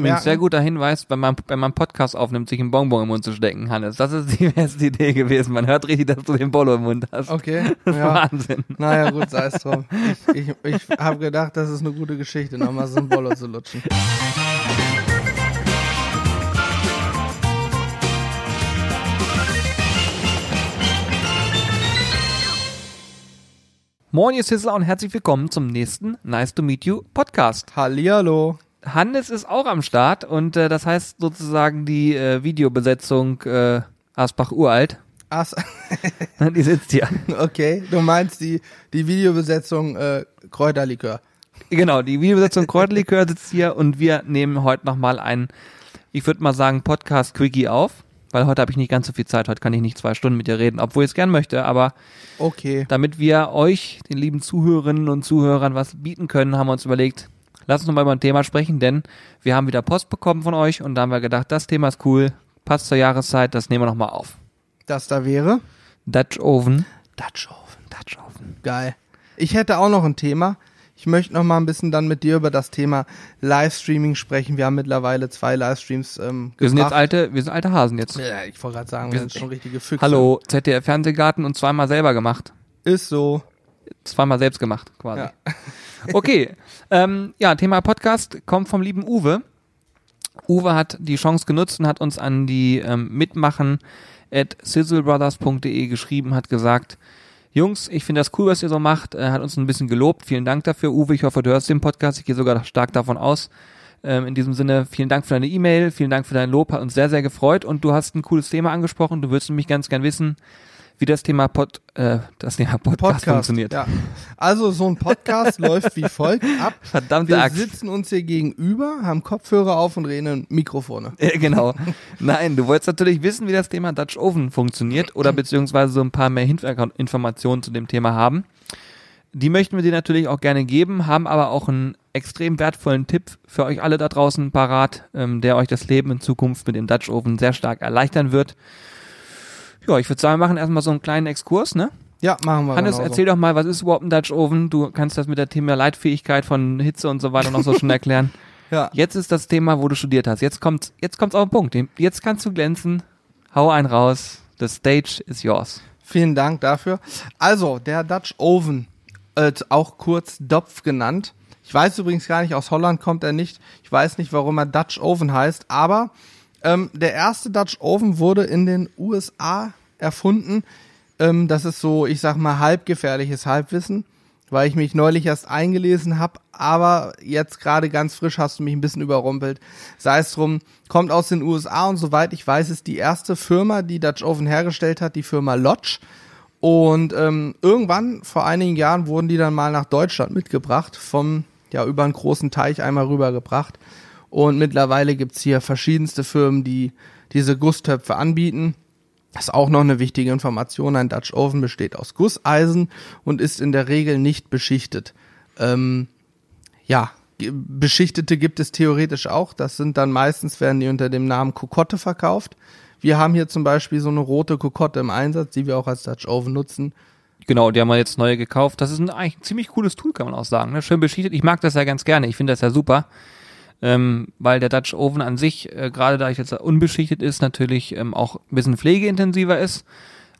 Übrigens, sehr guter Hinweis, wenn man, wenn man Podcast aufnimmt, sich einen Bonbon im Mund zu stecken, Hannes. Das ist die beste Idee gewesen. Man hört richtig, dass du den Bolo im Mund hast. Okay. Das ist ja. Wahnsinn. Naja, gut, sei es drum. Ich, ich, ich habe gedacht, das ist eine gute Geschichte, nochmal so ein Bolo zu lutschen. Moin, ihr Sizzler und herzlich willkommen zum nächsten Nice to Meet You Podcast. Hallihallo. Hannes ist auch am Start und äh, das heißt sozusagen die äh, Videobesetzung äh, Asbach uralt. Ach, Die sitzt hier. okay, du meinst die, die Videobesetzung äh, Kräuterlikör. Genau, die Videobesetzung Kräuterlikör sitzt hier und wir nehmen heute nochmal einen, ich würde mal sagen, Podcast-Quickie auf, weil heute habe ich nicht ganz so viel Zeit, heute kann ich nicht zwei Stunden mit dir reden, obwohl ich es gern möchte, aber Okay. damit wir euch, den lieben Zuhörerinnen und Zuhörern, was bieten können, haben wir uns überlegt, lasst uns noch mal über ein Thema sprechen, denn wir haben wieder Post bekommen von euch und da haben wir gedacht, das Thema ist cool, passt zur Jahreszeit, das nehmen wir nochmal auf. Das da wäre Dutch Oven. Dutch Oven. Dutch Oven. Geil. Ich hätte auch noch ein Thema. Ich möchte noch mal ein bisschen dann mit dir über das Thema Livestreaming sprechen. Wir haben mittlerweile zwei Livestreams ähm, Wir sind jetzt gebracht. alte, wir sind alte Hasen jetzt. Ja, ich wollte gerade sagen, Wir wir sind sind- schon richtige Füchse. Hallo, ZDF Fernsehgarten und zweimal selber gemacht. Ist so. Zweimal selbst gemacht, quasi. Ja. Okay, ähm, ja, Thema Podcast kommt vom lieben Uwe. Uwe hat die Chance genutzt und hat uns an die ähm, Mitmachen at sizzlebrothers.de geschrieben, hat gesagt, Jungs, ich finde das cool, was ihr so macht, er hat uns ein bisschen gelobt. Vielen Dank dafür, Uwe. Ich hoffe, du hörst den Podcast. Ich gehe sogar stark davon aus. Ähm, in diesem Sinne, vielen Dank für deine E-Mail, vielen Dank für dein Lob, hat uns sehr, sehr gefreut und du hast ein cooles Thema angesprochen. Du würdest nämlich ganz gern wissen, wie das Thema Pod, äh, das Thema Podcast, funktioniert. Ja. Also so ein Podcast läuft wie folgt ab. Verdammte Wir Axt. sitzen uns hier gegenüber, haben Kopfhörer auf und reden in Mikrofone. Äh, genau. Nein, du wolltest natürlich wissen, wie das Thema Dutch Oven funktioniert oder beziehungsweise so ein paar mehr Hintergrundinformationen zu dem Thema haben. Die möchten wir dir natürlich auch gerne geben, haben aber auch einen extrem wertvollen Tipp für euch alle da draußen parat, ähm, der euch das Leben in Zukunft mit dem Dutch Oven sehr stark erleichtern wird. Ja, ich würde sagen, wir machen erstmal so einen kleinen Exkurs, ne? Ja, machen wir Hannes, erzähl doch mal, was ist überhaupt ein Dutch Oven? Du kannst das mit der Thema Leitfähigkeit von Hitze und so weiter noch so schon erklären. Ja. Jetzt ist das Thema, wo du studiert hast. Jetzt kommt, jetzt kommt's auf den Punkt. Jetzt kannst du glänzen. Hau einen raus. The stage is yours. Vielen Dank dafür. Also, der Dutch Oven, äh, auch kurz Dopf genannt. Ich weiß übrigens gar nicht, aus Holland kommt er nicht. Ich weiß nicht, warum er Dutch Oven heißt, aber ähm, der erste Dutch Oven wurde in den USA erfunden. Ähm, das ist so, ich sag mal, halbgefährliches Halbwissen, weil ich mich neulich erst eingelesen habe, aber jetzt gerade ganz frisch hast du mich ein bisschen überrumpelt. Sei es drum, kommt aus den USA und soweit ich weiß, ist die erste Firma, die Dutch Oven hergestellt hat, die Firma Lodge. Und ähm, irgendwann, vor einigen Jahren, wurden die dann mal nach Deutschland mitgebracht, vom, ja, über einen großen Teich einmal rübergebracht. Und mittlerweile gibt's hier verschiedenste Firmen, die diese Gusstöpfe anbieten. Das ist auch noch eine wichtige Information. Ein Dutch Oven besteht aus Gusseisen und ist in der Regel nicht beschichtet. Ähm, ja, beschichtete gibt es theoretisch auch. Das sind dann meistens, werden die unter dem Namen Kokotte verkauft. Wir haben hier zum Beispiel so eine rote Kokotte im Einsatz, die wir auch als Dutch Oven nutzen. Genau, die haben wir jetzt neue gekauft. Das ist ein, eigentlich ein ziemlich cooles Tool, kann man auch sagen. Ne? Schön beschichtet. Ich mag das ja ganz gerne. Ich finde das ja super. Ähm, weil der Dutch Oven an sich, äh, gerade da ich jetzt unbeschichtet ist, natürlich ähm, auch ein bisschen pflegeintensiver ist.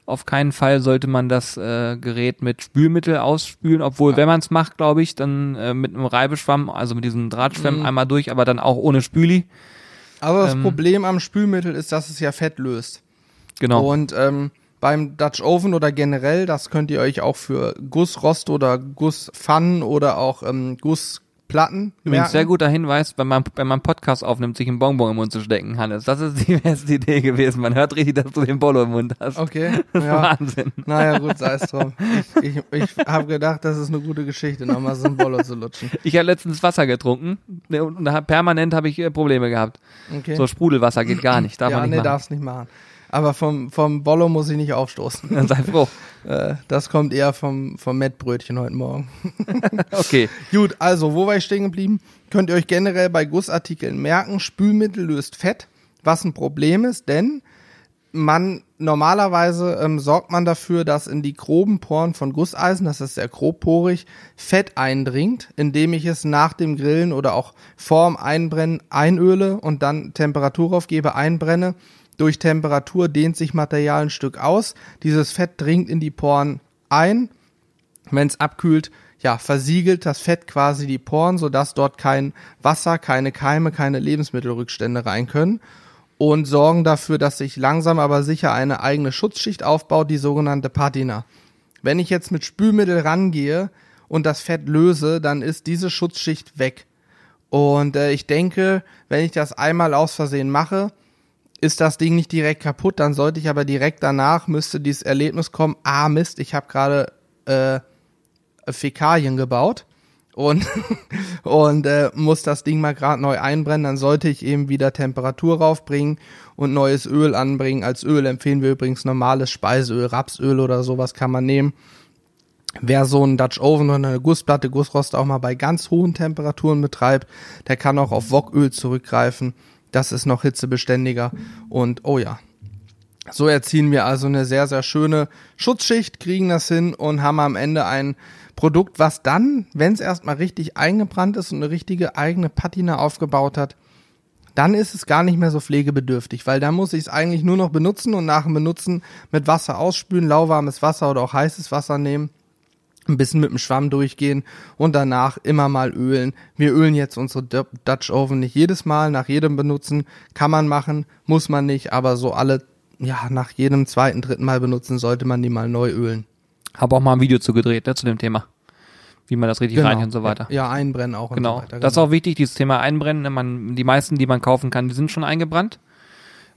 Auf keinen Fall sollte man das äh, Gerät mit Spülmittel ausspülen, obwohl, wenn man es macht, glaube ich, dann äh, mit einem Reibeschwamm, also mit diesem Drahtschwamm einmal durch, aber dann auch ohne Spüli. Aber das Ähm. Problem am Spülmittel ist, dass es ja Fett löst. Genau. Und ähm, beim Dutch Oven oder generell, das könnt ihr euch auch für Gussrost oder Gusspfannen oder auch ähm, Gussplatten Übrigens, merken. sehr guter Hinweis, wenn man, wenn man Podcast aufnimmt, sich einen Bonbon im Mund zu stecken, Hannes. Das ist die beste Idee gewesen. Man hört richtig, dass du den Bolo im Mund hast. Okay, Das ist ja. Wahnsinn. Naja, gut, sei es drum. Ich, ich, ich habe gedacht, das ist eine gute Geschichte, nochmal so ein Bolo zu lutschen. Ich habe letztens Wasser getrunken ne, und permanent habe ich äh, Probleme gehabt. Okay. So Sprudelwasser geht gar nicht, darf ja, man nicht nee, machen. darf's nicht machen. Aber vom, vom Bollo muss ich nicht aufstoßen. Dann sei froh. Äh, das kommt eher vom, vom Mettbrötchen heute Morgen. Okay. Gut, also, wo war ich stehen geblieben? Könnt ihr euch generell bei Gussartikeln merken, Spülmittel löst Fett, was ein Problem ist, denn man normalerweise ähm, sorgt man dafür, dass in die groben Poren von Gusseisen, das ist sehr grobporig, Fett eindringt, indem ich es nach dem Grillen oder auch vorm Einbrennen einöle und dann Temperatur aufgebe, einbrenne. Durch Temperatur dehnt sich Material ein Stück aus. Dieses Fett dringt in die Poren ein. Wenn es abkühlt, ja, versiegelt das Fett quasi die Poren, sodass dort kein Wasser, keine Keime, keine Lebensmittelrückstände rein können und sorgen dafür, dass sich langsam aber sicher eine eigene Schutzschicht aufbaut, die sogenannte Patina. Wenn ich jetzt mit Spülmittel rangehe und das Fett löse, dann ist diese Schutzschicht weg. Und äh, ich denke, wenn ich das einmal aus Versehen mache, ist das Ding nicht direkt kaputt, dann sollte ich aber direkt danach, müsste dieses Erlebnis kommen, ah Mist, ich habe gerade äh, Fäkalien gebaut und, und äh, muss das Ding mal gerade neu einbrennen, dann sollte ich eben wieder Temperatur raufbringen und neues Öl anbringen. Als Öl empfehlen wir übrigens normales Speiseöl, Rapsöl oder sowas kann man nehmen. Wer so einen Dutch Oven oder eine Gussplatte, Gussrost auch mal bei ganz hohen Temperaturen betreibt, der kann auch auf Woköl zurückgreifen. Das ist noch hitzebeständiger und oh ja. So erziehen wir also eine sehr, sehr schöne Schutzschicht, kriegen das hin und haben am Ende ein Produkt, was dann, wenn es erstmal richtig eingebrannt ist und eine richtige eigene Patina aufgebaut hat, dann ist es gar nicht mehr so pflegebedürftig, weil dann muss ich es eigentlich nur noch benutzen und nach dem Benutzen mit Wasser ausspülen, lauwarmes Wasser oder auch heißes Wasser nehmen, ein bisschen mit dem Schwamm durchgehen und danach immer mal ölen. Wir ölen jetzt unsere Dutch Oven nicht jedes Mal, nach jedem Benutzen kann man machen, muss man nicht, aber so alle, ja, nach jedem zweiten, dritten Mal benutzen sollte man die mal neu ölen. Habe auch mal ein Video zu gedreht, ne, zu dem Thema. Wie man das richtig Genau. reinigt und so weiter. Ja, einbrennen auch Genau. und so weiter. Das ist auch wichtig, dieses Thema Einbrennen. ne, Man, die meisten, die man kaufen kann, die sind schon eingebrannt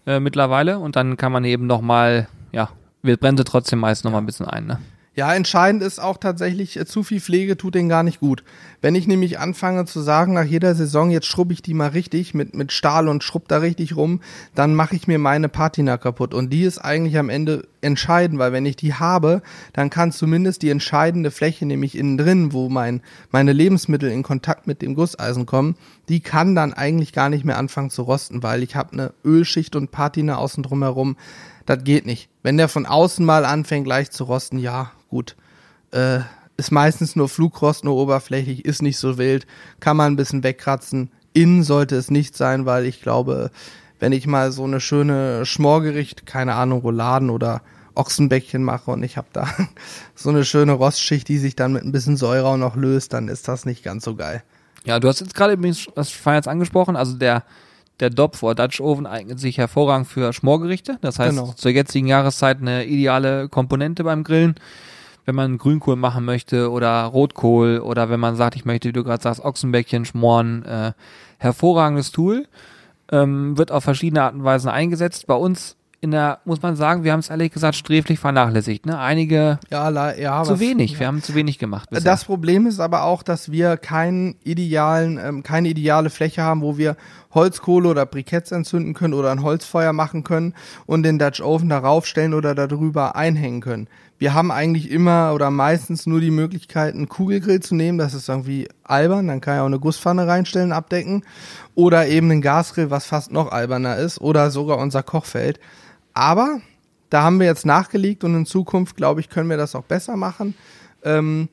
äh, mittlerweile. Und dann kann man eben nochmal, ja, wir brennen sie trotzdem meist nochmal ein bisschen ein. Ne? Ja, entscheidend ist auch tatsächlich, äh, zu viel Pflege tut den gar nicht gut. Wenn ich nämlich anfange zu sagen, nach jeder Saison, jetzt schrubbe ich die mal richtig mit, mit Stahl und schrubb da richtig rum, dann mache ich mir meine Patina kaputt. Und die ist eigentlich am Ende entscheidend, weil wenn ich die habe, dann kann zumindest die entscheidende Fläche, nämlich innen drin, wo mein, meine Lebensmittel in Kontakt mit dem Gusseisen kommen, die kann dann eigentlich gar nicht mehr anfangen zu rosten, weil ich habe eine Ölschicht und Patina außen drum herum. Das geht nicht. Wenn der von außen mal anfängt gleich zu rosten, ja, gut. Äh, ist meistens nur Flugrost, nur oberflächlich, ist nicht so wild, kann man ein bisschen wegkratzen. Innen sollte es nicht sein, weil ich glaube, wenn ich mal so eine schöne Schmorgericht, keine Ahnung, Rouladen oder Ochsenbäckchen mache und ich habe da so eine schöne Rostschicht, die sich dann mit ein bisschen Säure auch noch löst, dann ist das nicht ganz so geil. Ja, du hast jetzt gerade übrigens das Feier jetzt angesprochen, also der der Dopf oder Dutch Oven eignet sich hervorragend für Schmorgerichte. Das heißt, Genau. zur jetzigen Jahreszeit eine ideale Komponente beim Grillen. Wenn man Grünkohl machen möchte oder Rotkohl oder wenn man sagt, ich möchte, wie du gerade sagst, Ochsenbäckchen schmoren, äh, hervorragendes Tool. Ähm, wird auf verschiedene Arten und Weisen eingesetzt. Bei uns in der, muss man sagen, wir haben es ehrlich gesagt sträflich vernachlässigt. Ne? Einige Ja, la- ja, zu was- wenig. ja. Wir haben zu wenig gemacht. bisher. Das Problem ist aber auch, dass wir keinen idealen, ähm, keine ideale Fläche haben, wo wir Holzkohle oder Briketts entzünden können oder ein Holzfeuer machen können und den Dutch Oven darauf stellen oder darüber einhängen können. Wir haben eigentlich immer oder meistens nur die Möglichkeit, einen Kugelgrill zu nehmen. Das ist irgendwie albern. Dann kann ich auch eine Gusspfanne reinstellen, abdecken. Oder eben einen Gasgrill, was fast noch alberner ist. Oder sogar unser Kochfeld. Aber da haben wir jetzt nachgelegt und in Zukunft, glaube ich, können wir das auch besser machen. Ähm,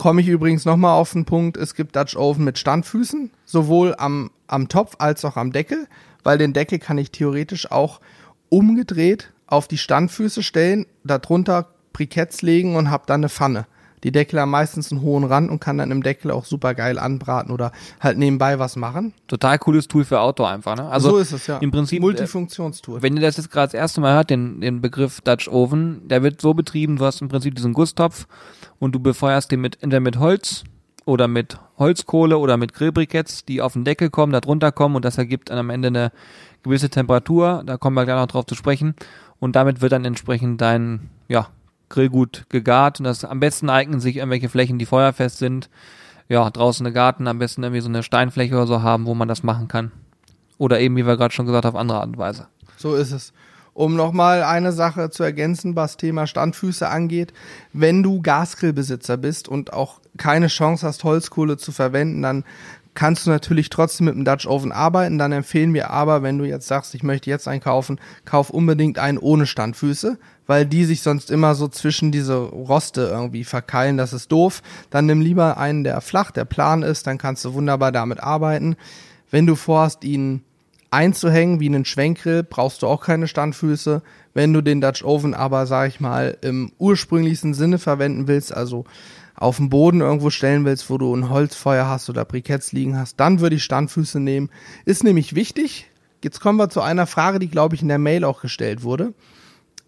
komme ich übrigens nochmal auf den Punkt, es gibt Dutch Oven mit Standfüßen, sowohl am, am Topf als auch am Deckel, weil den Deckel kann ich theoretisch auch umgedreht auf die Standfüße stellen, darunter Briketts legen und habe dann eine Pfanne. Die Deckel haben meistens einen hohen Rand und kann dann im Deckel auch super geil anbraten oder halt nebenbei was machen. Total cooles Tool für Outdoor einfach. Ne? Also so ist es ja. im Prinzip äh, Multifunktionstool. Wenn ihr das jetzt gerade das erste Mal hört, den, den Begriff Dutch Oven, der wird so betrieben, du hast im Prinzip diesen Gusstopf und du befeuerst den mit, entweder mit Holz oder mit Holzkohle oder mit Grillbriketts, die auf den Deckel kommen, da drunter kommen und das ergibt dann am Ende eine gewisse Temperatur, da kommen wir gleich noch drauf zu sprechen und damit wird dann entsprechend dein, ja, Grillgut gegart und das am besten eignen sich irgendwelche Flächen, die feuerfest sind, ja, draußen eine Garten, am besten irgendwie so eine Steinfläche oder so haben, wo man das machen kann. Oder eben, wie wir gerade schon gesagt haben, auf andere Art und Weise. So ist es. Um nochmal eine Sache zu ergänzen, was Thema Standfüße angeht. Wenn du Gasgrillbesitzer bist und auch keine Chance hast, Holzkohle zu verwenden, dann kannst du natürlich trotzdem mit dem Dutch Oven arbeiten. Dann empfehlen wir aber, wenn du jetzt sagst, ich möchte jetzt einen kaufen, kauf unbedingt einen ohne Standfüße, weil die sich sonst immer so zwischen diese Roste irgendwie verkeilen. Das ist doof. Dann nimm lieber einen, der flach, der plan ist, dann kannst du wunderbar damit arbeiten. Wenn du vorhast, ihn einzuhängen wie einen Schwenkgrill, brauchst du auch keine Standfüße. Wenn du den Dutch Oven aber, sag ich mal, im ursprünglichsten Sinne verwenden willst, also auf dem Boden irgendwo stellen willst, wo du ein Holzfeuer hast oder Briketts liegen hast, dann würde ich Standfüße nehmen. Ist nämlich wichtig. Jetzt kommen wir zu einer Frage, die, glaube ich, in der Mail auch gestellt wurde.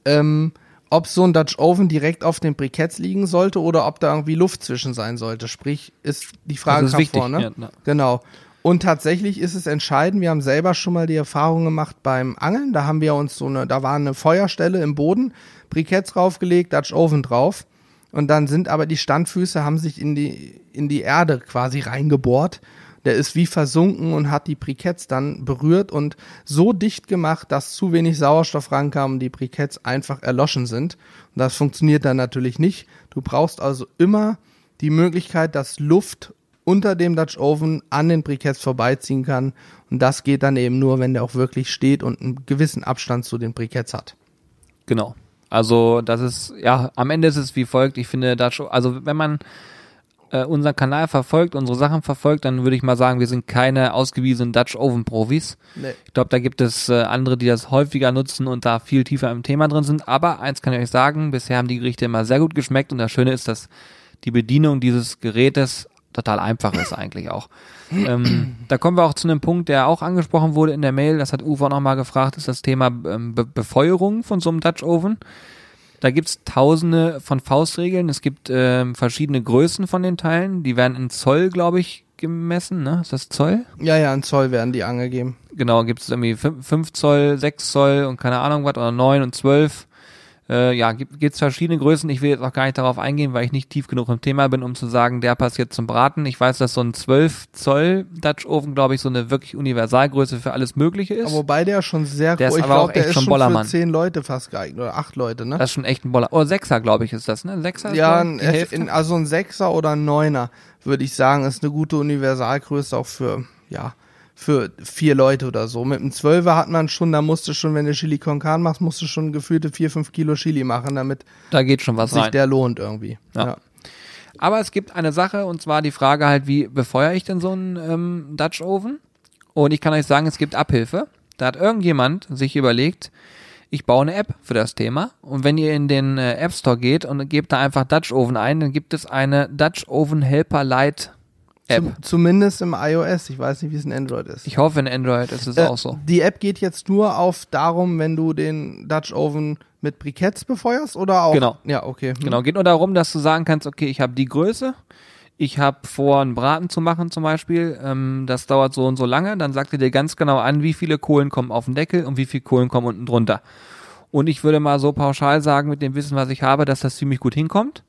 Ähm, ob so ein Dutch Oven direkt auf den Briketts liegen sollte oder ob da irgendwie Luft zwischen sein sollte. Sprich, ist die Frage ist wichtig, vorne. ja, na. Genau. Und tatsächlich ist es entscheidend. Wir haben selber schon mal die Erfahrung gemacht beim Angeln. Da haben wir uns so eine, da war eine Feuerstelle im Boden, Briketts draufgelegt, Dutch Oven drauf. Und dann sind aber die Standfüße haben sich in die, in die Erde quasi reingebohrt. Der ist wie versunken und hat die Briketts dann berührt und so dicht gemacht, dass zu wenig Sauerstoff rankam und die Briketts einfach erloschen sind. Und das funktioniert dann natürlich nicht. Du brauchst also immer die Möglichkeit, dass Luft unter dem Dutch Oven an den Briketts vorbeiziehen kann. Und das geht dann eben nur, wenn der auch wirklich steht und einen gewissen Abstand zu den Briketts hat. Genau. Also das ist, ja, am Ende ist es wie folgt. Ich finde Dutch, also wenn man äh, unseren Kanal verfolgt, unsere Sachen verfolgt, dann würde ich mal sagen, wir sind keine ausgewiesenen Dutch Oven Profis. Nee. Ich glaube, da gibt es äh, andere, die das häufiger nutzen und da viel tiefer im Thema drin sind. Aber eins kann ich euch sagen, bisher haben die Gerichte immer sehr gut geschmeckt und das Schöne ist, dass die Bedienung dieses Gerätes total einfach ist eigentlich auch. Ähm, da kommen wir auch zu einem Punkt, der auch angesprochen wurde in der Mail, das hat Uwe auch nochmal gefragt, ist das Thema ähm, Be Befeuerung von so einem Dutch Oven. Da gibt's tausende von Faustregeln. Es gibt ähm, verschiedene Größen von den Teilen. Die werden in Zoll, glaube ich, gemessen. Ne? Ist das Zoll? Ja, ja, in Zoll werden die angegeben. Genau, gibt es irgendwie 5 Zoll, 6 Zoll und keine Ahnung was, oder 9 und 12. Äh, ja, gibt es verschiedene Größen. Ich will jetzt auch gar nicht darauf eingehen, weil ich nicht tief genug im Thema bin, um zu sagen, der passt jetzt zum Braten. Ich weiß, dass so ein 12 Zoll Dutch Oven, glaube ich, so eine wirklich Universalgröße für alles Mögliche ist. Aber wobei der schon sehr Der ist ich aber glaub, auch der ist schon Bollermann. für zehn Leute fast geeignet oder acht Leute, ne? das ist schon echt ein Boller. Oh, Sechser, glaube ich, ist das, ne? Sechser ist, ja, ein in, also ein Sechser oder ein Neuner, würde ich sagen, ist eine gute Universalgröße auch für, ja, für vier Leute oder so. Mit einem Zwölfer hat man schon, da musst du schon, wenn du Chili con Carne machst, musst du schon gefühlte vier, fünf Kilo Chili machen, damit da geht schon was sich rein. der lohnt irgendwie. Ja. Aber es gibt eine Sache, und zwar die Frage halt, wie befeuere ich denn so einen ähm, Dutch Oven? Und ich kann euch sagen, es gibt Abhilfe. Da hat irgendjemand sich überlegt, ich baue eine App für das Thema. Und wenn ihr in den äh, App Store geht und gebt da einfach Dutch Oven ein, dann gibt es eine Dutch Oven Helper Lite App. Zum, zumindest im iOS. Ich weiß nicht, wie es in Android ist. Ich hoffe, in Android ist es Äh, auch so. Die App geht jetzt nur auf darum, wenn du den Dutch Oven mit Briketts befeuerst oder auch? Genau. Ja, okay. Hm. Genau, geht nur darum, dass du sagen kannst, okay, ich habe die Größe, ich habe vor, einen Braten zu machen zum Beispiel, ähm, das dauert so und so lange, dann sagt er dir ganz genau an, wie viele Kohlen kommen auf den Deckel und wie viele Kohlen kommen unten drunter. Und ich würde mal so pauschal sagen, mit dem Wissen, was ich habe, dass das ziemlich gut hinkommt.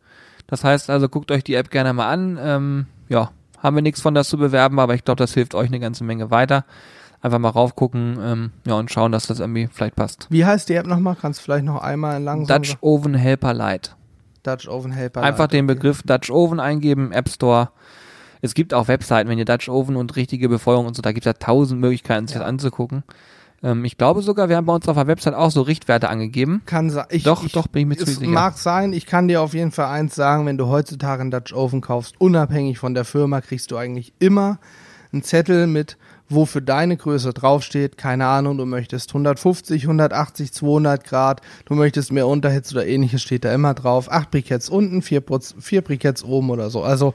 Das heißt also, guckt euch die App gerne mal an. Ähm, ja, haben wir nichts von das zu bewerben, aber ich glaube, das hilft euch eine ganze Menge weiter. Einfach mal raufgucken ähm, ja, und schauen, dass das irgendwie vielleicht passt. Wie heißt die App nochmal? Kannst du vielleicht noch einmal langsam Dutch Oven Helper Lite. Dutch Oven Helper. Einfach Lite, den okay. Begriff Dutch Oven eingeben, App Store. Es gibt auch Webseiten, wenn ihr Dutch Oven und richtige Befeuerung und so, da gibt es ja tausend Möglichkeiten, sich Ja. das anzugucken. Ähm, ich glaube sogar, wir haben bei uns auf der Website auch so Richtwerte angegeben. Kann sein. Ich, Doch, ich, doch, bin ich mir ziemlich sicher. mag sein. Ich kann dir auf jeden Fall eins sagen, wenn du heutzutage einen Dutch Oven kaufst, unabhängig von der Firma, kriegst du eigentlich immer einen Zettel mit, wo für deine Größe draufsteht. Keine Ahnung, du möchtest 150, 180, 200 Grad, du möchtest mehr Unterhitze oder ähnliches, steht da immer drauf. Acht Briketts unten, vier, vier Briketts oben oder so. Also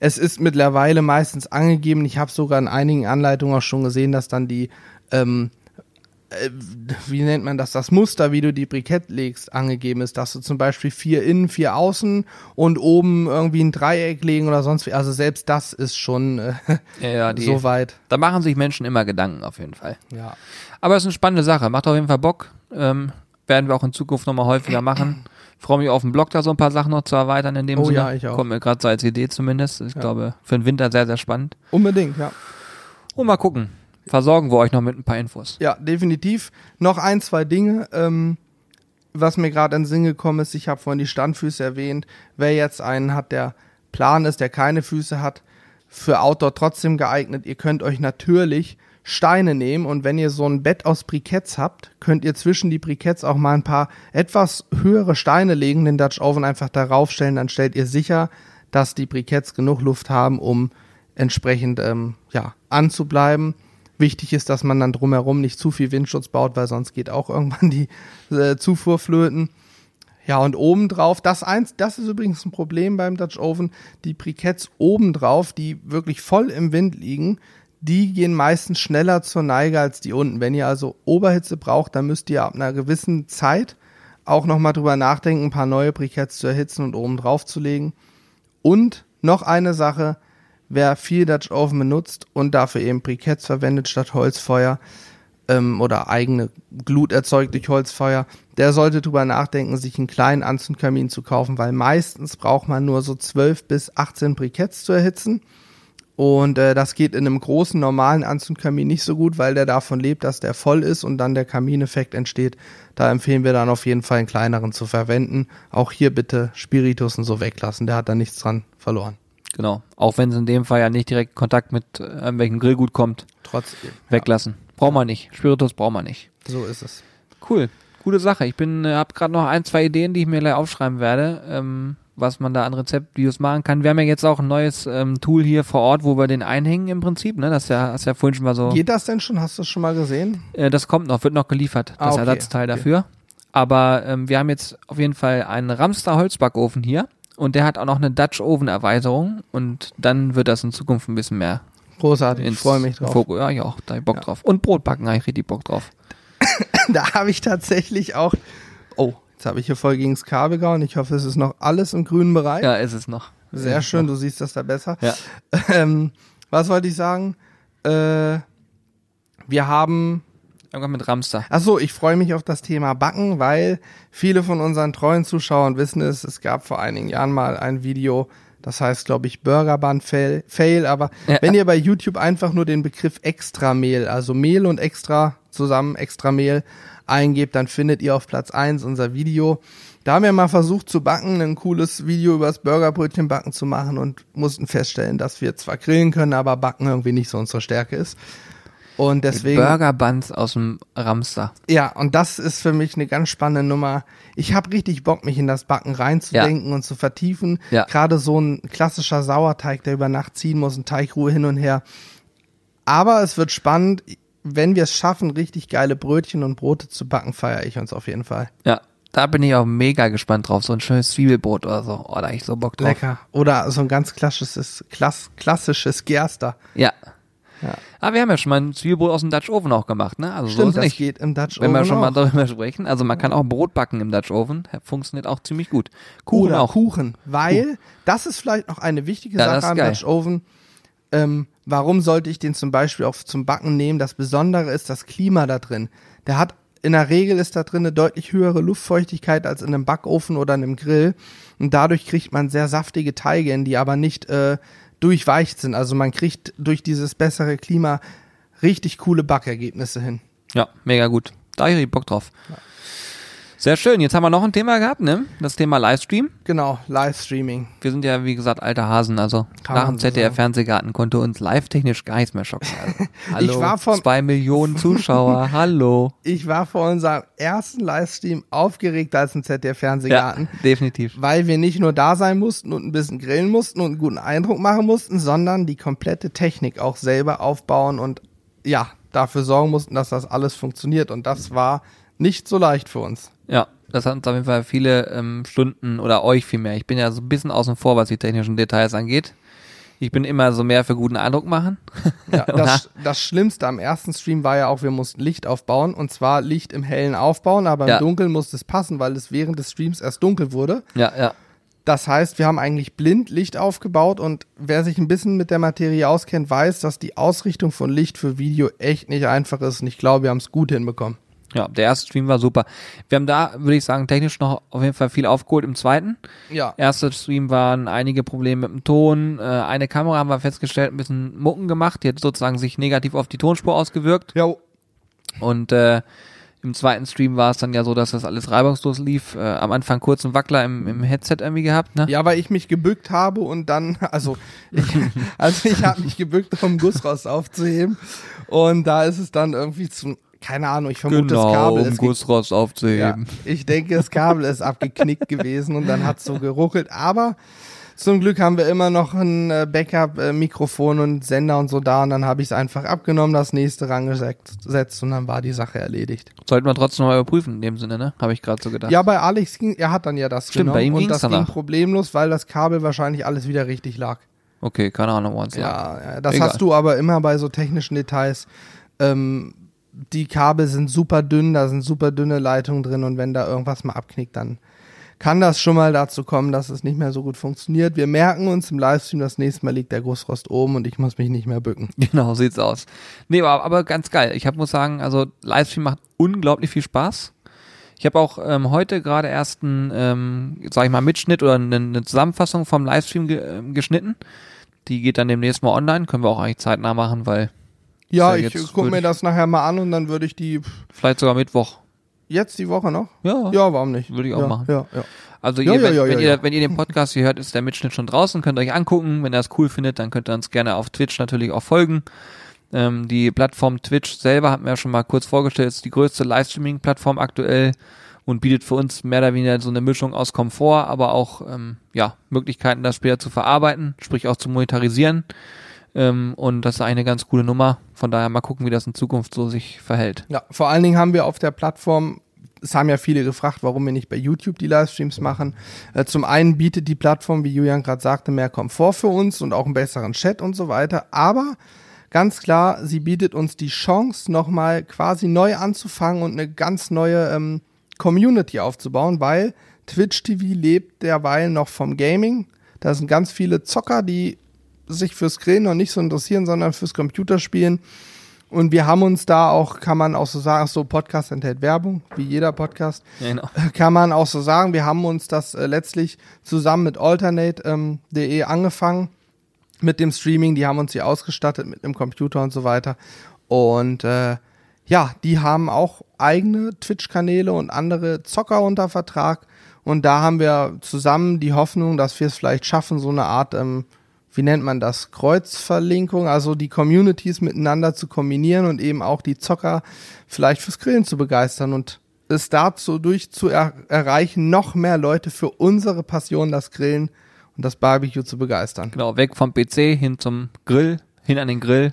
es ist mittlerweile meistens angegeben. Ich habe sogar in einigen Anleitungen auch schon gesehen, dass dann die ähm, äh, wie nennt man das, das Muster, wie du die Brikett legst, angegeben ist, dass du zum Beispiel vier innen, vier außen und oben irgendwie ein Dreieck legen oder sonst wie. Also selbst das ist schon äh, Ja, ja, die, so weit. da machen sich Menschen immer Gedanken auf jeden Fall. Ja. Aber es ist eine spannende Sache, macht auf jeden Fall Bock. Ähm, werden wir auch in Zukunft nochmal häufiger machen. Freue mich auf dem Blog da so ein paar Sachen noch zu erweitern in dem Oh Sinne. ja, ich auch. Kommt mir gerade so als Idee zumindest. Ich glaube, für den Winter sehr, sehr spannend. Unbedingt, ja. Und mal gucken. Versorgen wir euch noch mit ein paar Infos. Ja, definitiv. Noch ein, zwei Dinge, ähm, was mir gerade in den Sinn gekommen ist. Ich habe vorhin die Standfüße erwähnt. Wer jetzt einen hat, der plan ist, der keine Füße hat, für Outdoor trotzdem geeignet. Ihr könnt euch natürlich Steine nehmen und wenn ihr so ein Bett aus Briketts habt, könnt ihr zwischen die Briketts auch mal ein paar etwas höhere Steine legen, den Dutch Oven einfach darauf stellen, dann stellt ihr sicher, dass die Briketts genug Luft haben, um entsprechend ähm, ja, anzubleiben. Wichtig ist, dass man dann drumherum nicht zu viel Windschutz baut, weil sonst geht auch irgendwann die äh, Zufuhr flöten. Ja, und obendrauf, das eins, das ist übrigens ein Problem beim Dutch Oven, die Briketts obendrauf, die wirklich voll im Wind liegen, die gehen meistens schneller zur Neige als die unten. Wenn ihr also Oberhitze braucht, dann müsst ihr ab einer gewissen Zeit auch nochmal drüber nachdenken, ein paar neue Briketts zu erhitzen und oben drauf zu legen. Und noch eine Sache, wer viel Dutch Oven benutzt und dafür eben Briketts verwendet statt Holzfeuer ähm, oder eigene Glut erzeugt durch Holzfeuer, der sollte drüber nachdenken, sich einen kleinen Anzündkamin zu kaufen, weil meistens braucht man nur so 12 bis 18 Briketts zu erhitzen. Und äh, das geht in einem großen normalen Anzündkamin nicht so gut, weil der davon lebt, dass der voll ist und dann der Kamineffekt entsteht. Da empfehlen wir dann auf jeden Fall einen kleineren zu verwenden. Auch hier bitte Spiritus und so weglassen, der hat da nichts dran verloren. Genau. Auch wenn es in dem Fall ja nicht direkt Kontakt mit äh, irgendwelchen Grillgut kommt, Trotzdem. weglassen. Braucht man nicht. Spiritus braucht man nicht. Ja, so ist es. Cool. Gute Sache. Ich bin, äh, habe gerade noch ein, zwei Ideen, die ich mir gleich aufschreiben werde, ähm, was man da an Rezeptvideos machen kann. Wir haben ja jetzt auch ein neues ähm, Tool hier vor Ort, wo wir den einhängen im Prinzip. Ne? Das ist ja, hast ja vorhin schon mal so. Geht das denn schon? Hast du es schon mal gesehen? Äh, das kommt noch, wird noch geliefert, das Ah, okay, Ersatzteil okay. dafür. Aber ähm, wir haben jetzt auf jeden Fall einen Ramster Holzbackofen hier und der hat auch noch eine Dutch Oven Erweiterung und dann wird das in Zukunft ein bisschen mehr Großartig, ich freue mich drauf. Fokus. Ja, ich auch, da hab ich Bock drauf. Und Brotbacken habe ich richtig Bock drauf. Da habe ich tatsächlich auch. Oh, jetzt habe ich hier voll gegens Kabel gehauen. Ich hoffe, es ist noch alles im grünen Bereich. Ja, ist es noch. Sehr es schön, noch. du siehst das da besser. Ja. Ähm, was wollte ich sagen? Äh, wir haben. Irgendwann mit Ramster. Achso, ich freue mich auf das Thema Backen, weil viele von unseren treuen Zuschauern wissen es, es gab vor einigen Jahren mal ein Video, das heißt, glaube ich, Burgerband Fail, Fail aber Ja. wenn ihr bei YouTube einfach nur den Begriff Extramehl, also Mehl und Extra zusammen, Extramehl eingebt, dann findet ihr auf Platz eins unser Video. Da haben wir mal versucht zu backen, ein cooles Video über das Burgerbrötchen backen zu machen und mussten feststellen, dass wir zwar grillen können, aber backen irgendwie nicht so unsere Stärke ist. Und deswegen. Burger Buns aus dem Ramster. Ja, und das ist für mich eine ganz spannende Nummer. Ich habe richtig Bock, mich in das Backen reinzudenken und zu vertiefen. Ja. Gerade so ein klassischer Sauerteig, der über Nacht ziehen muss, ein Teigruhe hin und her. Aber es wird spannend. Wenn wir es schaffen, richtig geile Brötchen und Brote zu backen, feiere ich uns auf jeden Fall. Ja, da bin ich auch mega gespannt drauf. So ein schönes Zwiebelbrot oder so. Oh, da hab ich so Bock drauf. Lecker. Oder so ein ganz klassisches, klass, klassisches Gerster. Ja. Ja. Aber wir haben ja schon mal ein Zwiebelbrot aus dem Dutch Oven auch gemacht, ne? Also so Stimmt, ist das geht im Dutch Wenn wir Oven schon mal darüber sprechen. Also man kann auch Brot backen im Dutch Oven. Funktioniert auch ziemlich gut. Kuchen Oder auch. Kuchen, weil das ist vielleicht noch eine wichtige Ja, Sache am geil. Dutch Oven. Ähm, warum sollte ich den zum Beispiel auch zum Backen nehmen? Das Besondere ist das Klima da drin. Der hat in der Regel ist da drin eine deutlich höhere Luftfeuchtigkeit als in einem Backofen oder einem Grill und dadurch kriegt man sehr saftige Teige, hin, die aber nicht äh, durchweicht sind. Also man kriegt durch dieses bessere Klima richtig coole Backergebnisse hin. Ja, mega gut. Da hab ich Bock drauf. Sehr schön. Jetzt haben wir noch ein Thema gehabt, ne? Das Thema Livestream. Genau, Livestreaming. Wir sind ja, wie gesagt, alte Hasen. Also Kann nach dem so ZDF-Fernsehgarten konnte uns live-technisch gar nichts mehr schocken. Also, hallo, Ich war vom- zwei Millionen Zuschauer. hallo. Ich war vor unserem ersten Livestream aufgeregter als im Ja, ZDF-Fernsehgarten. definitiv. weil wir nicht nur da sein mussten und ein bisschen grillen mussten und einen guten Eindruck machen mussten, sondern die komplette Technik auch selber aufbauen und ja, dafür sorgen mussten, dass das alles funktioniert. Und das war nicht so leicht für uns. Ja, das hat uns auf jeden Fall viele ähm, Stunden oder euch vielmehr. Ich bin ja so ein bisschen außen vor, was die technischen Details angeht. Ich bin immer so mehr für guten Eindruck machen. Ja, das, das Schlimmste am ersten Stream war ja auch, wir mussten Licht aufbauen und zwar Licht im Hellen aufbauen, aber im Ja. Dunkeln musste es passen, weil es während des Streams erst dunkel wurde. ja, ja. Das heißt, wir haben eigentlich blind Licht aufgebaut und wer sich ein bisschen mit der Materie auskennt, weiß, dass die Ausrichtung von Licht für Video echt nicht einfach ist und ich glaube, wir haben es gut hinbekommen. Ja, der erste Stream war super. Wir haben da, würde ich sagen, technisch noch auf jeden Fall viel aufgeholt im zweiten. Ja. Erster Stream waren einige Probleme mit dem Ton. Äh, eine Kamera haben wir festgestellt, ein bisschen Mucken gemacht. Die hat sozusagen sich negativ auf die Tonspur ausgewirkt. Ja, Und äh, Im zweiten Stream war es dann ja so, dass das alles reibungslos lief. Äh, am Anfang kurz einen Wackler im, im Headset irgendwie gehabt, ne? Ja, weil ich mich gebückt habe und dann, also ich, also ich habe mich gebückt, um Gussrost aufzuheben. Und da ist es dann irgendwie zu, keine Ahnung, ich vermute, genau, das Kabel um ist Gussrost ja, aufzuheben. ich denke, das Kabel ist abgeknickt gewesen und dann hat es so geruckelt. Aber zum Glück haben wir immer noch ein äh, Backup-Mikrofon und Sender und so da. Und dann habe ich es einfach abgenommen, das nächste rangesetzt und dann war die Sache erledigt. Sollten wir trotzdem mal überprüfen in dem Sinne, ne? Habe ich gerade so gedacht. Ja, bei Alex ging, er hat dann ja das Stimmt, bei ihm genommen und das ging danach. problemlos, weil das Kabel wahrscheinlich alles wieder richtig lag. Okay, keine Ahnung, woran es lag. Ja, ja, das Egal. hast du aber immer bei so technischen Details. Ähm, die Kabel sind super dünn, da sind super dünne Leitungen drin und wenn da irgendwas mal abknickt, dann kann das schon mal dazu kommen, dass es nicht mehr so gut funktioniert. Wir merken uns im Livestream, das nächste Mal liegt der Gussrost oben und ich muss mich nicht mehr bücken. Genau, sieht's aus. Nee, aber, aber ganz geil. Ich hab, muss sagen, also Livestream macht unglaublich viel Spaß. Ich habe auch ähm, heute gerade erst einen, ähm, sag ich mal, Mitschnitt oder eine, eine Zusammenfassung vom Livestream ge ähm, geschnitten. Die geht dann demnächst mal online. Können wir auch eigentlich zeitnah machen, weil Ja, ich gucke mir das nachher mal an und dann würde ich die vielleicht sogar Mittwoch. jetzt die Woche noch. Ja. Ja, warum nicht? Würde ich auch ja, machen. Ja, ja. Also Ja, ihr, wenn, wenn, ihr, wenn ihr den Podcast hier hört, ist der Mitschnitt schon draußen. Könnt ihr euch angucken. Wenn ihr das cool findet, dann könnt ihr uns gerne auf Twitch natürlich auch folgen. Ähm, die Plattform Twitch selber hatten wir ja schon mal kurz vorgestellt, ist die größte Livestreaming-Plattform aktuell und bietet für uns mehr oder weniger so eine Mischung aus Komfort, aber auch ähm, ja Möglichkeiten, das später zu verarbeiten, sprich auch zu monetarisieren. Ähm, und das ist eine ganz coole Nummer. Von daher mal gucken, wie das in Zukunft so sich verhält. Ja, vor allen Dingen haben wir auf der Plattform, es haben ja viele gefragt, warum wir nicht bei YouTube die Livestreams machen. Äh, zum einen bietet die Plattform, wie Julian gerade sagte, mehr Komfort für uns und auch einen besseren Chat und so weiter. Aber ganz klar, sie bietet uns die Chance, nochmal quasi neu anzufangen und eine ganz neue ähm, Community aufzubauen, weil Twitch TV lebt derweil noch vom Gaming. Da sind ganz viele Zocker, die sich fürs Grillen noch nicht so interessieren, sondern fürs Computerspielen. Und wir haben uns da auch, kann man auch so sagen, so Podcast enthält Werbung, wie jeder Podcast, genau. kann man auch so sagen. Wir haben uns das äh, letztlich zusammen mit alternate.de ähm, angefangen mit dem Streaming. Die haben uns hier ausgestattet mit einem Computer und so weiter. Und äh, ja, die haben auch eigene Twitch-Kanäle und andere Zocker unter Vertrag. Und da haben wir zusammen die Hoffnung, dass wir es vielleicht schaffen, so eine Art, ähm, wie nennt man das, Kreuzverlinkung, also die Communities miteinander zu kombinieren und eben auch die Zocker vielleicht fürs Grillen zu begeistern und es dazu durch zu er erreichen, noch mehr Leute für unsere Passion, das Grillen und das Barbecue zu begeistern. Genau, weg vom PC hin zum Grill, hin an den Grill.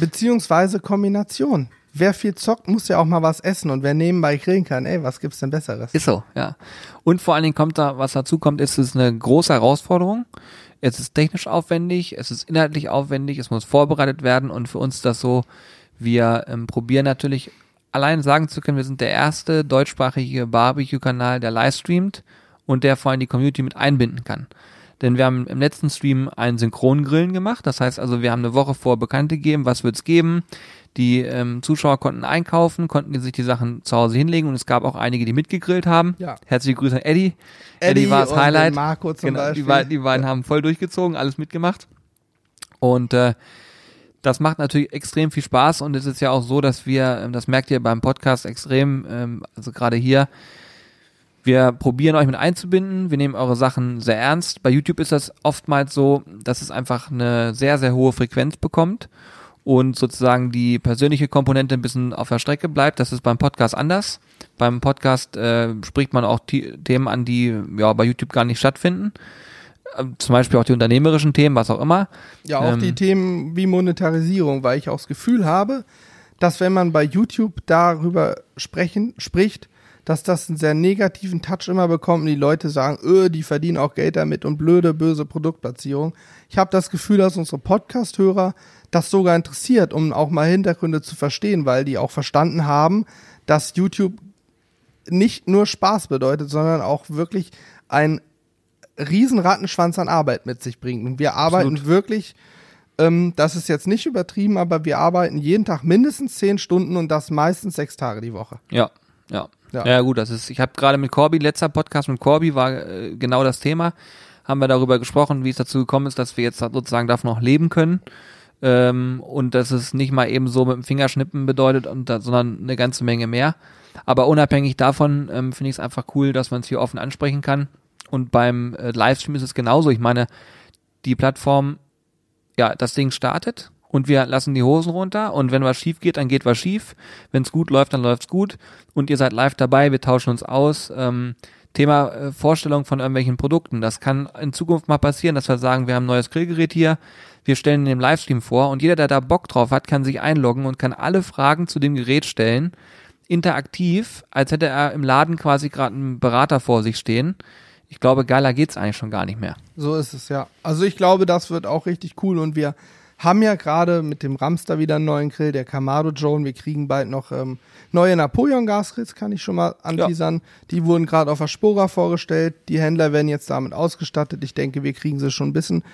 Beziehungsweise Kombination. Wer viel zockt, muss ja auch mal was essen und wer nebenbei grillen kann, ey, was gibt's denn Besseres? Ist so, ja. Und vor allen Dingen kommt da, was dazu kommt, ist es eine große Herausforderung. Es ist technisch aufwendig, es ist inhaltlich aufwendig, es muss vorbereitet werden und für uns ist das so, wir ähm, probieren natürlich allein sagen zu können, wir sind der erste deutschsprachige Barbecue-Kanal, der live streamt und der vor allem die Community mit einbinden kann. Denn wir haben im letzten Stream einen Synchrongrillen gemacht. Das heißt also, wir haben eine Woche vor bekannt gegeben, was wird's geben. Die ähm, Zuschauer konnten einkaufen, konnten sich die Sachen zu Hause hinlegen und es gab auch einige, die mitgegrillt haben. Ja. Herzliche Grüße an Eddie. Eddie, war das Highlight. Marco zum genau, Beispiel. die, beiden- die beiden haben voll durchgezogen, alles mitgemacht. Und äh, das macht natürlich extrem viel Spaß und es ist ja auch so, dass wir, ähm, das merkt ihr beim Podcast extrem, ähm, also gerade hier, wir probieren euch mit einzubinden, wir nehmen eure Sachen sehr ernst. Bei YouTube ist das oftmals so, dass es einfach eine sehr, sehr hohe Frequenz bekommt und sozusagen die persönliche Komponente ein bisschen auf der Strecke bleibt. Das ist beim Podcast anders. Beim Podcast äh, spricht man auch Themen an, die ja bei YouTube gar nicht stattfinden. Ähm, Zum Beispiel auch die unternehmerischen Themen, was auch immer. Ja, auch Ähm, die Themen wie Monetarisierung, weil ich auch das Gefühl habe, dass wenn man bei YouTube darüber sprechen, spricht, dass das einen sehr negativen Touch immer bekommt und die Leute sagen, öh, die verdienen auch Geld damit und blöde, böse Produktplatzierung. Ich habe das Gefühl, dass unsere Podcast-Hörer das sogar interessiert, um auch mal Hintergründe zu verstehen, weil die auch verstanden haben, dass YouTube nicht nur Spaß bedeutet, sondern auch wirklich ein riesen Rattenschwanz an Arbeit mit sich bringt. Und wir arbeiten wirklich, ähm, das ist jetzt nicht übertrieben, aber wir arbeiten jeden Tag mindestens zehn Stunden und das meistens sechs Tage die Woche. Ja, ja. Ja. Ja, gut, das ist, ich habe gerade mit Corby, letzter Podcast mit Corby war äh, genau das Thema. Haben wir darüber gesprochen, wie es dazu gekommen ist, dass wir jetzt sozusagen davon auch leben können. ähm, und dass es nicht mal eben so mit dem Fingerschnippen bedeutet, und da, sondern eine ganze Menge mehr. Aber unabhängig davon ähm, finde ich es einfach cool, dass man es hier offen ansprechen kann. Und beim äh, Livestream ist es genauso. Ich meine, die Plattform, ja, das Ding startet und wir lassen die Hosen runter und wenn was schief geht, dann geht was schief. Wenn es gut läuft, dann läuft's gut und ihr seid live dabei, wir tauschen uns aus. Ähm, Thema äh, Vorstellung von irgendwelchen Produkten. Das kann in Zukunft mal passieren, dass wir sagen, wir haben ein neues Grillgerät hier, wir stellen in dem Livestream vor und jeder, der da Bock drauf hat, kann sich einloggen und kann alle Fragen zu dem Gerät stellen, interaktiv, als hätte er im Laden quasi gerade einen Berater vor sich stehen. Ich glaube, geiler geht's eigentlich schon gar nicht mehr. So ist es, ja. Also ich glaube, das wird auch richtig cool und wir haben ja gerade mit dem Ramster wieder einen neuen Grill, der Kamado Joan. Wir kriegen bald noch ähm, neue Napoleon-Gasgrills, kann ich schon mal anteasern. Ja. Die wurden gerade auf der Spora vorgestellt. Die Händler werden jetzt damit ausgestattet. Ich denke, wir kriegen sie schon ein bisschen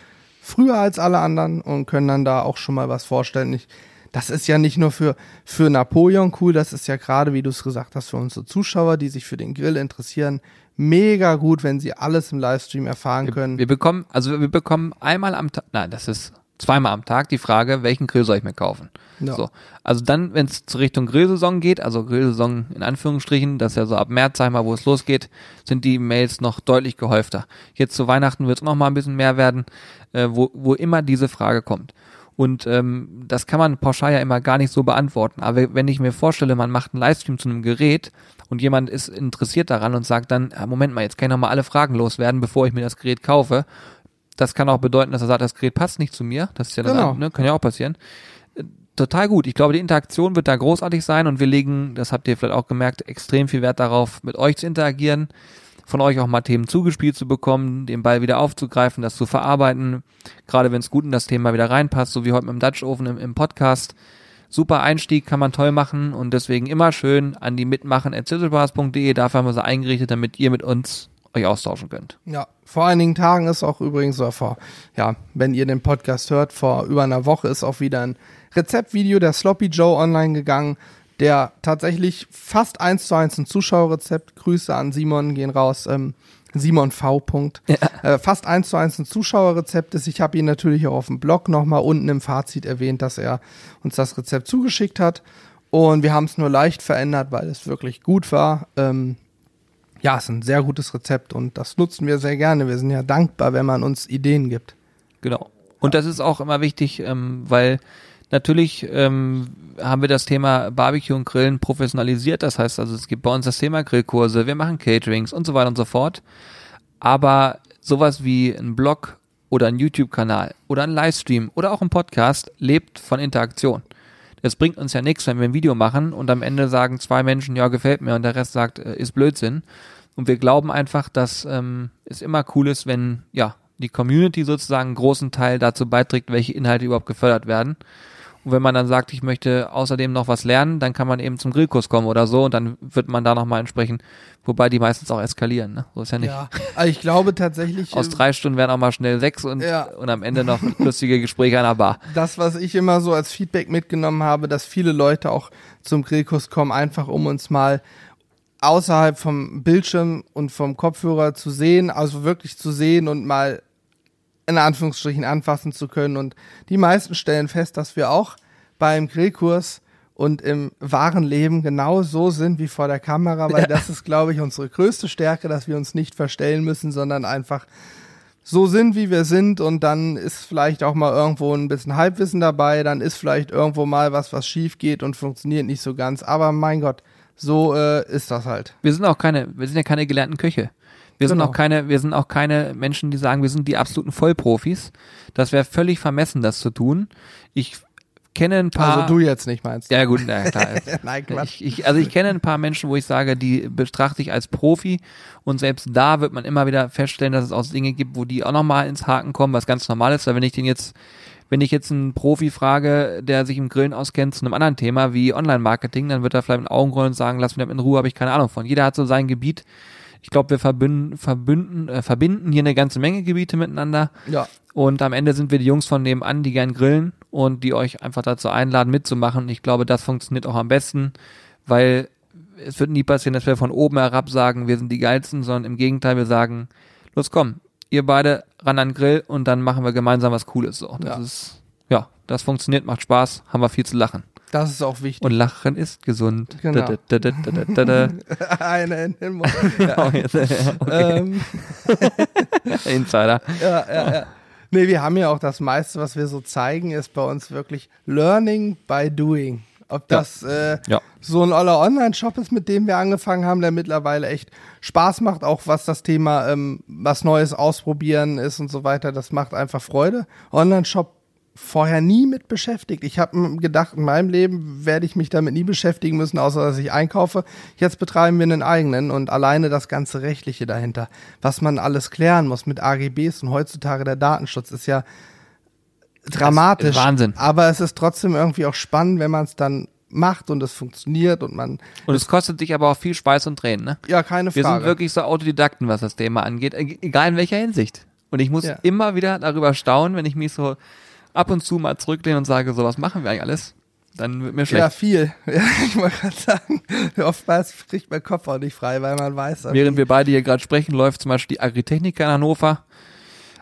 früher als alle anderen und können dann da auch schon mal was vorstellen. Ich, das ist ja nicht nur für, für Napoleon cool, das ist ja gerade, wie du es gesagt hast, für unsere Zuschauer, die sich für den Grill interessieren, mega gut, wenn sie alles im Livestream erfahren wir, können. Wir bekommen, also wir bekommen einmal am Tag, nein, das ist zweimal am Tag die Frage, welchen Grill soll ich mir kaufen? Ja. So. Also dann, wenn es Richtung Grillsaison geht, also Grillsaison in Anführungsstrichen, das ist ja so ab März, sag ich mal, wo es losgeht, sind die Mails noch deutlich gehäufter. Jetzt zu Weihnachten wird es noch mal ein bisschen mehr werden, äh, wo, wo immer diese Frage kommt. Und ähm, das kann man pauschal ja immer gar nicht so beantworten. Aber wenn ich mir vorstelle, man macht einen Livestream zu einem Gerät und jemand ist interessiert daran und sagt dann, ja, Moment mal, jetzt kann ich noch mal alle Fragen loswerden, bevor ich mir das Gerät kaufe, das kann auch bedeuten, dass er sagt, das Gerät passt nicht zu mir. Das ist ja dann, genau. ne, kann ja auch passieren. Äh, total gut. Ich glaube, die Interaktion wird da großartig sein und wir legen, das habt ihr vielleicht auch gemerkt, extrem viel Wert darauf, mit euch zu interagieren, von euch auch mal Themen zugespielt zu bekommen, den Ball wieder aufzugreifen, das zu verarbeiten, gerade wenn es gut in das Thema wieder reinpasst, so wie heute mit dem Dutch Oven im, im Podcast. Super Einstieg, kann man toll machen und deswegen immer schön an die mitmachen at dafür haben wir sie eingerichtet, damit ihr mit uns euch austauschen könnt. Ja, vor einigen Tagen ist auch übrigens, oder vor, ja, wenn ihr den Podcast hört, vor über einer Woche ist auch wieder ein Rezeptvideo der Sloppy Joe online gegangen, der tatsächlich fast eins zu eins ein Zuschauerrezept, Grüße an Simon gehen raus, ähm, Simon V. Ja. Äh, fast eins zu eins ein Zuschauerrezept ist. Ich habe ihn natürlich auch auf dem Blog nochmal unten im Fazit erwähnt, dass er uns das Rezept zugeschickt hat. Und wir haben es nur leicht verändert, weil es wirklich gut war. Ähm, ja, ist ein sehr gutes Rezept und das nutzen wir sehr gerne. Wir sind ja dankbar, wenn man uns Ideen gibt. Genau. Und das ist auch immer wichtig, ähm, weil natürlich ähm, haben wir das Thema Barbecue und Grillen professionalisiert. Das heißt also, es gibt bei uns das Thema Grillkurse, wir machen Caterings und so weiter und so fort. Aber sowas wie ein Blog oder ein YouTube-Kanal oder ein Livestream oder auch ein Podcast lebt von Interaktion es bringt uns ja nichts, wenn wir ein Video machen und am Ende sagen zwei Menschen, ja, gefällt mir und der Rest sagt, äh, ist Blödsinn. Und wir glauben einfach, dass ähm, es immer cool ist, wenn ja die Community sozusagen einen großen Teil dazu beiträgt, welche Inhalte überhaupt gefördert werden. Und wenn man dann sagt, ich möchte außerdem noch was lernen, dann kann man eben zum Grillkurs kommen oder so und dann wird man da nochmal entsprechend, wobei die meistens auch eskalieren, ne? So ist ja nicht. Ja, also ich glaube tatsächlich. Aus drei Stunden werden auch mal schnell sechs und, ja. und am Ende noch lustige Gespräche an der Bar. Das, was ich immer so als Feedback mitgenommen habe, dass viele Leute auch zum Grillkurs kommen, einfach um uns mal außerhalb vom Bildschirm und vom Kopfhörer zu sehen, also wirklich zu sehen und mal in Anführungsstrichen anfassen zu können. Und die meisten stellen fest, dass wir auch beim Grillkurs und im wahren Leben genau so sind wie vor der Kamera, weil ja. das ist, glaube ich, unsere größte Stärke, dass wir uns nicht verstellen müssen, sondern einfach so sind, wie wir sind und dann ist vielleicht auch mal irgendwo ein bisschen Halbwissen dabei, dann ist vielleicht irgendwo mal was, was schief geht und funktioniert nicht so ganz, aber mein Gott, so äh, ist das halt. Wir sind auch keine, wir sind ja keine gelernten Köche. Wir genau. sind auch keine, wir sind auch keine Menschen, die sagen, wir sind die absoluten Vollprofis. Das wäre völlig vermessen, das zu tun. Ich kenne ein paar. Also du jetzt nicht meinst. Ja gut, na, klar. Nein, Quatsch. Ich, ich, also ich kenne ein paar Menschen, wo ich sage, die betrachte ich als Profi und selbst da wird man immer wieder feststellen, dass es auch Dinge gibt, wo die auch nochmal ins Haken kommen, was ganz normal ist, weil wenn ich den jetzt wenn ich jetzt einen Profi frage, der sich im Grillen auskennt zu einem anderen Thema wie Online-Marketing, dann wird er vielleicht mit Augenrollen und sagen, lass mich in Ruhe, habe ich keine Ahnung von. Jeder hat so sein Gebiet, ich glaube, wir verbünden, verbünden, äh, verbinden hier eine ganze Menge Gebiete miteinander. Ja. Und am Ende sind wir die Jungs von nebenan, die gern grillen und die euch einfach dazu einladen, mitzumachen. Ich glaube, das funktioniert auch am besten, weil es wird nie passieren, dass wir von oben herab sagen, wir sind die geilsten, sondern im Gegenteil, wir sagen, los komm, ihr beide ran an den Grill und dann machen wir gemeinsam was Cooles. So. Das ja. ist ja, das funktioniert, macht Spaß, haben wir viel zu lachen. Das ist auch wichtig. Und Lachen ist gesund. Genau. Da, da, da. Eine in den Mund. Ja, okay. ähm, Insider. ja, ja, ja. Nee, wir haben ja auch das meiste, was wir so zeigen, ist bei uns wirklich Learning by Doing. Ob Ja. das äh, Ja. so ein oller Online-Shop ist, mit dem wir angefangen haben, der mittlerweile echt Spaß macht, auch was das Thema ähm, was Neues ausprobieren ist und so weiter, das macht einfach Freude. Online-Shop vorher nie mit beschäftigt. Ich habe gedacht, in meinem Leben werde ich mich damit nie beschäftigen müssen, außer dass ich einkaufe. Jetzt betreiben wir einen eigenen und alleine das ganze Rechtliche dahinter, was man alles klären muss mit AGBs und heutzutage der Datenschutz ist ja dramatisch. Wahnsinn. Aber es ist trotzdem irgendwie auch spannend, wenn man es dann macht und es funktioniert und man, Und es kostet dich aber auch viel Schweiß und Tränen, ne? ja, keine Wir Frage. sind wirklich so Autodidakten, was das Thema angeht, e- egal in welcher Hinsicht. Und ich muss Ja. immer wieder darüber staunen, wenn ich mich so ab und zu mal zurücklehne und sage, so was machen wir eigentlich alles, dann wird mir schlecht. ja, viel. Ja, ich wollte gerade sagen, oftmals kriegt mein Kopf auch nicht frei, weil man weiß, Während wir beide hier gerade sprechen, läuft zum Beispiel die Agritechnica in Hannover.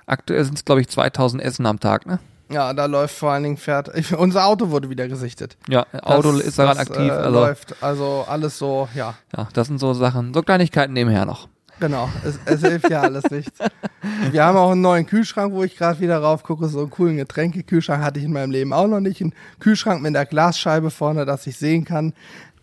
Aktuell sind es, glaube ich, 2000 Essen am Tag, ne? Ja, da läuft vor allen Dingen Pferd. Ich, unser Auto wurde wieder gesichtet. Ja, Auto Das- ist daran das, aktiv. Äh, also, läuft. Also alles so, ja. ja, das sind so Sachen, so Kleinigkeiten nebenher noch. Genau. Es, es hilft ja alles nichts. Wir haben auch einen neuen Kühlschrank, wo ich gerade wieder rauf gucke. So einen coolen Getränkekühlschrank hatte ich in meinem Leben auch noch nicht. Ein Kühlschrank mit einer Glasscheibe vorne, dass ich sehen kann.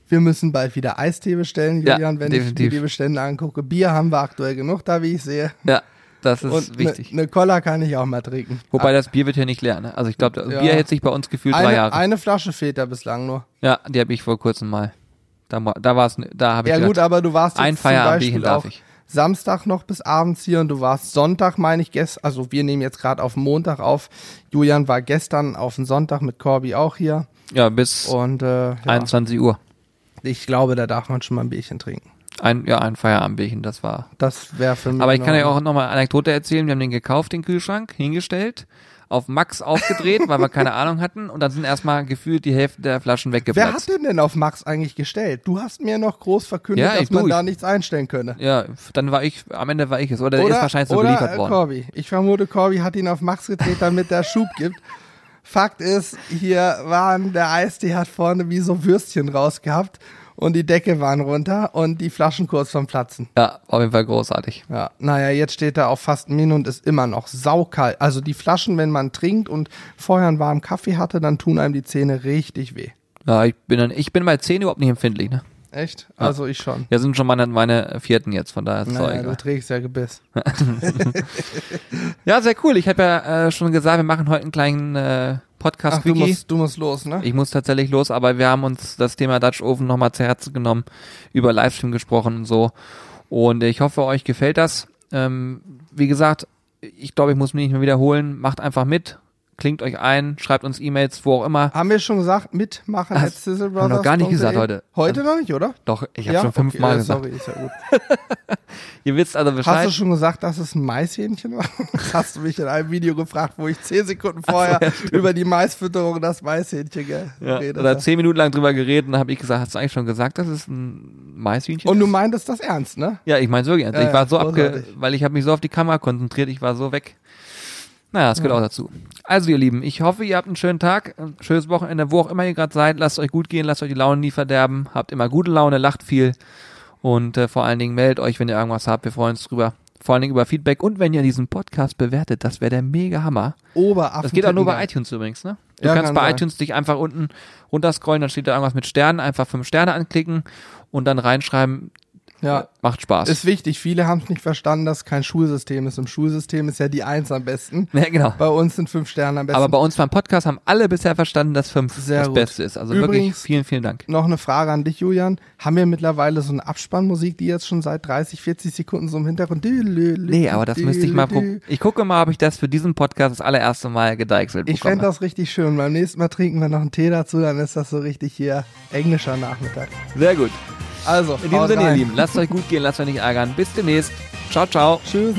Wir müssen bald wieder Eistee bestellen, Ja, Julian, wenn ich definitiv. mir die Bestände angucke. Bier haben wir aktuell genug da, wie ich sehe. Ja, das ist Und wichtig. eine Cola kann ich auch mal trinken. Wobei das Bier wird hier nicht leer, ne? Also ich glaube, das Ja. Bier hält sich bei uns gefühlt drei eine, Jahre. eine Flasche fehlt da bislang nur. ja, die habe ich vor kurzem mal. Da, da war es, da habe ich Ja gedacht, gut, aber du warst ein jetzt Beispiel auch darf ich. Samstag noch bis abends hier und du warst Sonntag, meine ich, gestern, also wir nehmen jetzt gerade auf Montag auf. Julian war gestern auf den Sonntag mit Corby auch hier Ja, bis und äh, ja, 21 Uhr. ich glaube, da darf man schon mal ein Bierchen trinken. Ein, ja, ein Feierabendbierchen, das war. Das wäre für mich. Aber ich kann ja auch nochmal eine Anekdote erzählen. Wir haben den gekauft, den Kühlschrank, hingestellt, auf Max aufgedreht, weil wir keine Ahnung hatten und dann sind erstmal gefühlt die Hälfte der Flaschen Wer hat weggeplatzt. den denn auf Max eigentlich gestellt? Du hast mir noch groß verkündet, Ja, dass ich- man du, ich- da nichts einstellen könne. Ja, dann war ich, am Ende war ich es. Oder, der ist wahrscheinlich so oder, geliefert äh, worden. Corby. Ich vermute, Corby hat ihn auf Max gedreht, damit der Schub gibt. Fakt ist, hier waren, der Eistee hat vorne wie so Würstchen rausgehabt und die Decke waren runter und die Flaschen kurz vom Platzen. Ja, auf jeden Fall großartig. Ja, naja, jetzt steht er auf fast Min und ist immer noch saukalt. Also die Flaschen, wenn man trinkt und vorher einen warmen Kaffee hatte, dann tun einem die Zähne richtig weh. Ja, ich bin dann, ich bin bei 10 überhaupt nicht empfindlich, ne? Echt? Also ich schon. Ja, sind schon meine, meine vierten jetzt, von daher ist Naja, du trägst ja Gebiss. Ja, sehr cool. Ich habe ja äh, schon gesagt, wir machen heute einen kleinen äh, podcast Ach, du musst, du musst los, ne? Ich muss tatsächlich los, aber wir haben uns das Thema Dutch Oven nochmal zu Herzen genommen, über Livestream gesprochen und so. Und ich hoffe, euch gefällt das. Ähm, wie gesagt, ich glaube, ich muss mich nicht mehr wiederholen. Macht einfach mit, klingt euch ein, schreibt uns E-Mails, wo auch immer. Haben wir schon gesagt, mitmachen Ach, at Sizzle haben wir noch Brothers gar nicht gesagt heute. Heute noch nicht, oder? Doch, ich habe schon fünfmal okay, gesagt. Sorry, ist ja gut. Ihr wisst also Hast Bescheid. du schon gesagt, dass es ein Maishähnchen war? Hast du mich in einem Video gefragt, wo ich zehn Sekunden vorher ja, stimmt. über die Maisfütterung das Maishähnchen ge- ja, geredet oder habe. zehn Minuten lang drüber geredet und dann habe ich gesagt, hast du eigentlich schon gesagt, dass es ein Maishühnchen Und du ist? meintest das ernst, ne? Ja, ich meine wirklich ernst. Ja, ich war ja, so abge, weil ich habe mich so auf die Kamera konzentriert, ich war so weg. Naja, das gehört auch dazu. Also ihr Lieben, ich hoffe, ihr habt einen schönen Tag, ein schönes Wochenende, wo auch immer ihr gerade seid. Lasst euch gut gehen, lasst euch die Laune nie verderben. Habt immer gute Laune, lacht viel und äh, vor allen Dingen meldet euch, wenn ihr irgendwas habt. Wir freuen uns drüber. Vor allen Dingen über Feedback und wenn ihr diesen Podcast bewertet, das wäre der mega Hammer. Oberaffen. Das geht auch nur bei iTunes übrigens, ne? Du Ja, kannst kann bei sein. iTunes dich einfach unten runterscrollen, dann steht da irgendwas mit Sternen, einfach fünf Sterne anklicken und dann reinschreiben, Ja. macht Spaß. Ist wichtig. Viele haben es nicht verstanden, dass es kein Schulsystem ist. Im Schulsystem ist ja die Eins am besten. ja, genau. Bei uns sind fünf Sterne am besten. Aber bei uns beim Podcast haben alle bisher verstanden, dass fünf Sehr das gut. Beste ist. Also wirklich Übrigens- vielen, vielen Dank. noch eine Frage an dich, Julian. Haben wir mittlerweile so eine Abspannmusik, die jetzt schon seit 30, 40 Sekunden so im Hintergrund? Nee, aber das müsste ich mal probieren. Ich gucke mal, ob ich das für diesen Podcast das allererste Mal gedeichselt Ich fände bekomme. das richtig schön. Beim nächsten Mal trinken wir noch einen Tee dazu, dann ist das so richtig hier englischer Nachmittag. Sehr gut. Also, In diesem Sinne, ihr. Lieben, lasst euch gut gehen, lasst euch nicht ärgern. Bis demnächst. Ciao, ciao. Tschüss.